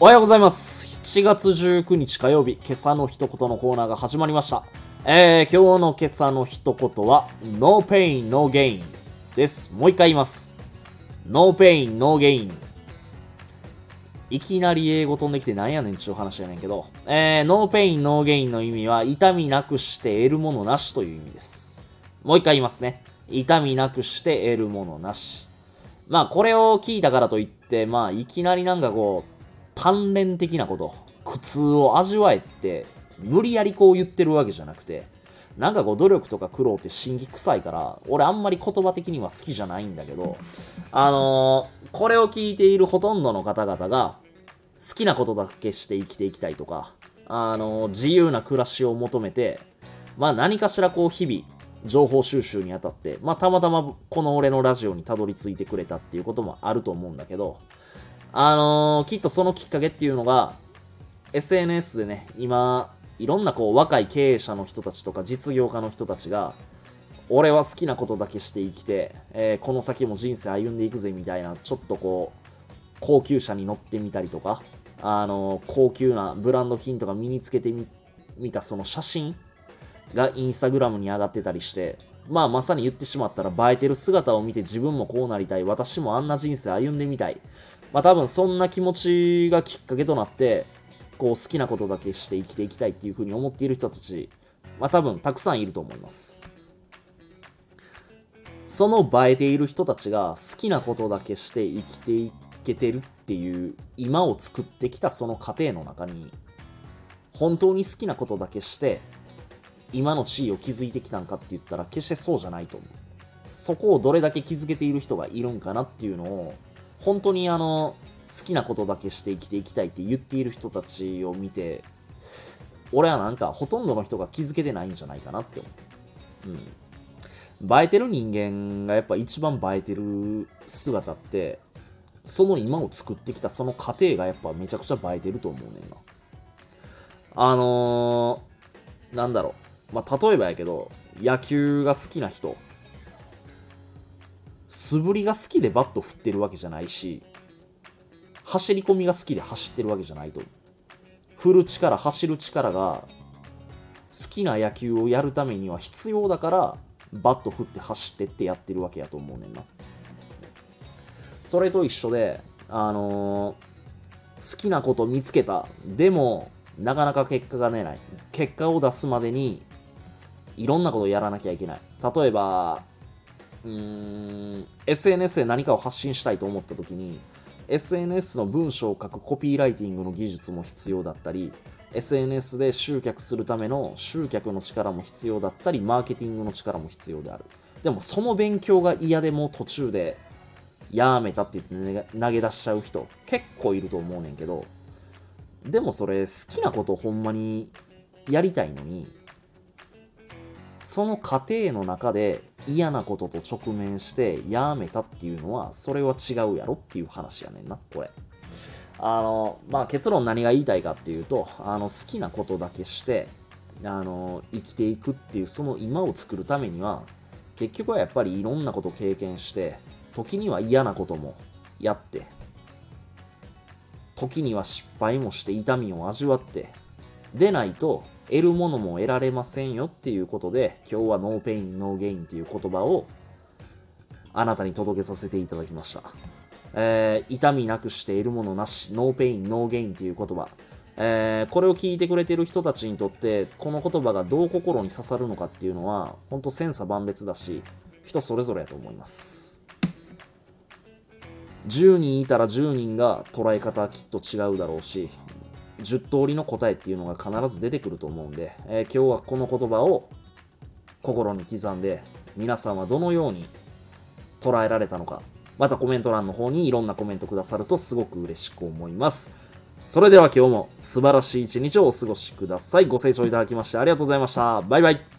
おはようございます。7月19日火曜日、今朝の一言のコーナーが始まりました。えー、今日の今朝の一言は、No pain, no gain です。もう一回言います。No pain, no gain いきなり英語飛んできてなんやねんちゅう話やねんけど、えー、No pain, no gain の意味は、痛みなくして得るものなしという意味です。もう一回言いますね。痛みなくして得るものなし。まあ、これを聞いたからといって、まあ、いきなりなんかこう、鍛錬的なこと、苦痛を味わえって、無理やりこう言ってるわけじゃなくて、なんかこう努力とか苦労って心技臭いから、俺あんまり言葉的には好きじゃないんだけど、あのーこれを聞いているほとんどの方々が、好きなことだけして生きていきたいとか、あのー自由な暮らしを求めて、まあ何かしらこう日々、情報収集にあたって、まあたまたまこの俺のラジオにたどり着いてくれたっていうこともあると思うんだけど、あのーきっとそのきっかけっていうのが、SNS でね、今、いろんなこう若い経営者の人たちとか実業家の人たちが、俺は好きなことだけして生きて、えーこの先も人生歩んでいくぜみたいな、ちょっとこう、高級車に乗ってみたりとか、あのー高級なブランド品とか身につけてみたその写真がインスタグラムに上がってたりして、まあまさに言ってしまったら映えてる姿を見て自分もこうなりたい、私もあんな人生歩んでみたい。まあ多分そんな気持ちがきっかけとなって、こう好きなことだけして生きていきたいっていうふうに思っている人たち、まあ多分たくさんいると思います。その映えている人たちが好きなことだけして生きていけてるっていう今を作ってきたその過程の中に本当に好きなことだけして今の地位を築いてきたんかって言ったら決してそうじゃないと思う。そこをどれだけ築けている人がいるんかなっていうのを本当にあの好きなことだけして生きていきたいって言っている人たちを見て俺はなんかほとんどの人が気づけてないんじゃないかなって思う。うん。映えてる人間がやっぱ一番映えてる姿ってその今を作ってきたその過程がやっぱめちゃくちゃ映えてると思うねんな。あのー、なんだろう。まあ例えばやけど野球が好きな人素振りが好きでバット振ってるわけじゃないし走り込みが好きで走ってるわけじゃないと。振る力走る力が好きな野球をやるためには必要だからバット振って走ってってやってるわけやと思うねんな。それと一緒であのー好きなこと見つけた。でもなかなか結果が出ない。結果を出すまでにいろんなことをやらなきゃいけない。例えばうーん SNS で何かを発信したいと思った時に SNS の文章を書くコピーライティングの技術も必要だったり SNS で集客するための集客の力も必要だったりマーケティングの力も必要である。でもその勉強が嫌でも途中でやめたって言って投げ出しちゃう人結構いると思うねんけどでもそれ好きなことをほんまにやりたいのにその過程の中で嫌なことと直面してやめたっていうのはそれは違うやろっていう話やねんなこれ。あのまあ結論何が言いたいかっていうとあの好きなことだけしてあの生きていくっていうその今を作るためには結局はやっぱりいろんなこと経験して時には嫌なこともやって時には失敗もして痛みを味わってでないと得るものも得られませんよっていうことで今日は No pain no gain っていう言葉をあなたに届けさせていただきました、えー痛みなくして得るものなし No pain no gain っていう言葉。えーこれを聞いてくれてる人たちにとってこの言葉がどう心に刺さるのかっていうのは本当千差万別だし人それぞれやと思います。10人いたら10人が捉え方はきっと違うだろうし10通りの答えっていうのが必ず出てくると思うんで、えー今日はこの言葉を心に刻んで皆さんはどのように捉えられたのかまたコメント欄の方にいろんなコメントくださるとすごく嬉しく思います。それでは今日も素晴らしい一日をお過ごしください。ご清聴いただきましてありがとうございました。バイバイ。